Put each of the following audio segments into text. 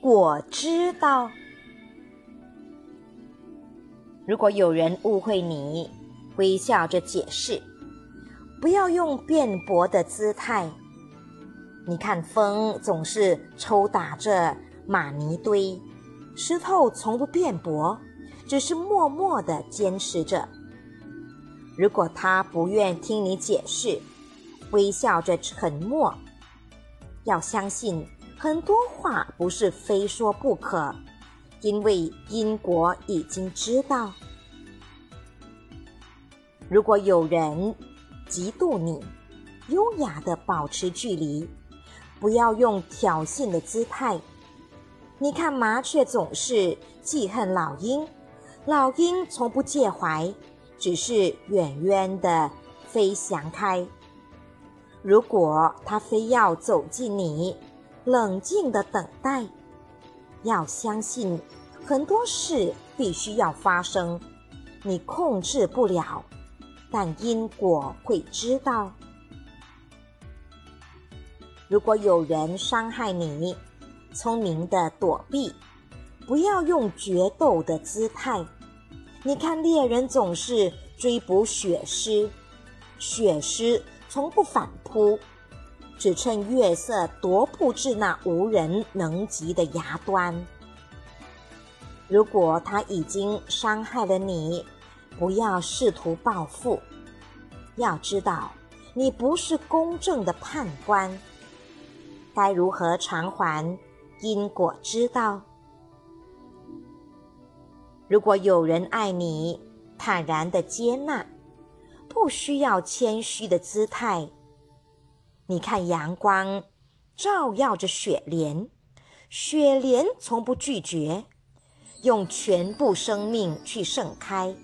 果知道。如果有人误会你，微笑着解释，不要用辩驳的姿态。你看，风总是抽打着玛尼堆，石头从不辩驳，只是默默的坚持着。如果他不愿听你解释，微笑着沉默。要相信，很多话不是非说不可，因为因果已经知道。如果有人嫉妒你，优雅的保持距离，不要用挑衅的姿态。你看，麻雀总是记恨老鹰，老鹰从不介怀，只是远远的飞翔开。如果他非要走近你，冷静的等待，要相信很多事必须要发生，你控制不了，但因果会知道。如果有人伤害你，聪明的躲避，不要用决斗的姿态。你看猎人总是追捕血狮，血狮。从不反扑，只趁月色踱步至那无人能及的崖端。如果他已经伤害了你，不要试图报复。要知道，你不是公正的判官。该如何偿还？因果知道。如果有人爱你，坦然的接纳。不需要谦虚的姿态。你看，阳光照耀着雪莲，雪莲从不拒绝，用全部生命去盛开。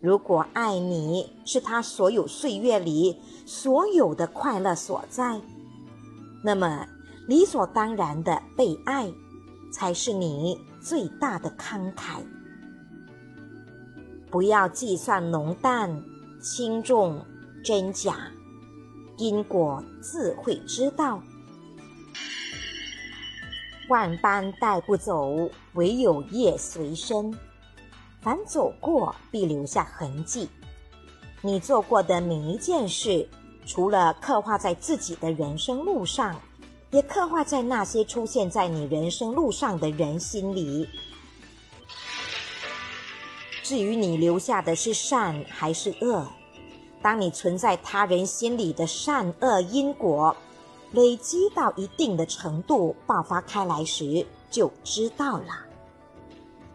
如果爱你是他所有岁月里所有的快乐所在，那么理所当然的被爱，才是你最大的慷慨。不要计算浓淡、轻重、真假，因果自会知道。万般带不走，唯有业随身。凡走过，必留下痕迹。你做过的每一件事，除了刻画在自己的人生路上，也刻画在那些出现在你人生路上的人心里。至于你留下的是善还是恶，当你存在他人心里的善恶因果累积到一定的程度爆发开来时，就知道了。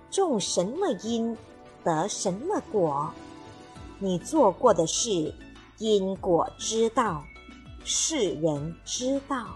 种什么因，得什么果。你做过的事，因果之道，世人知道。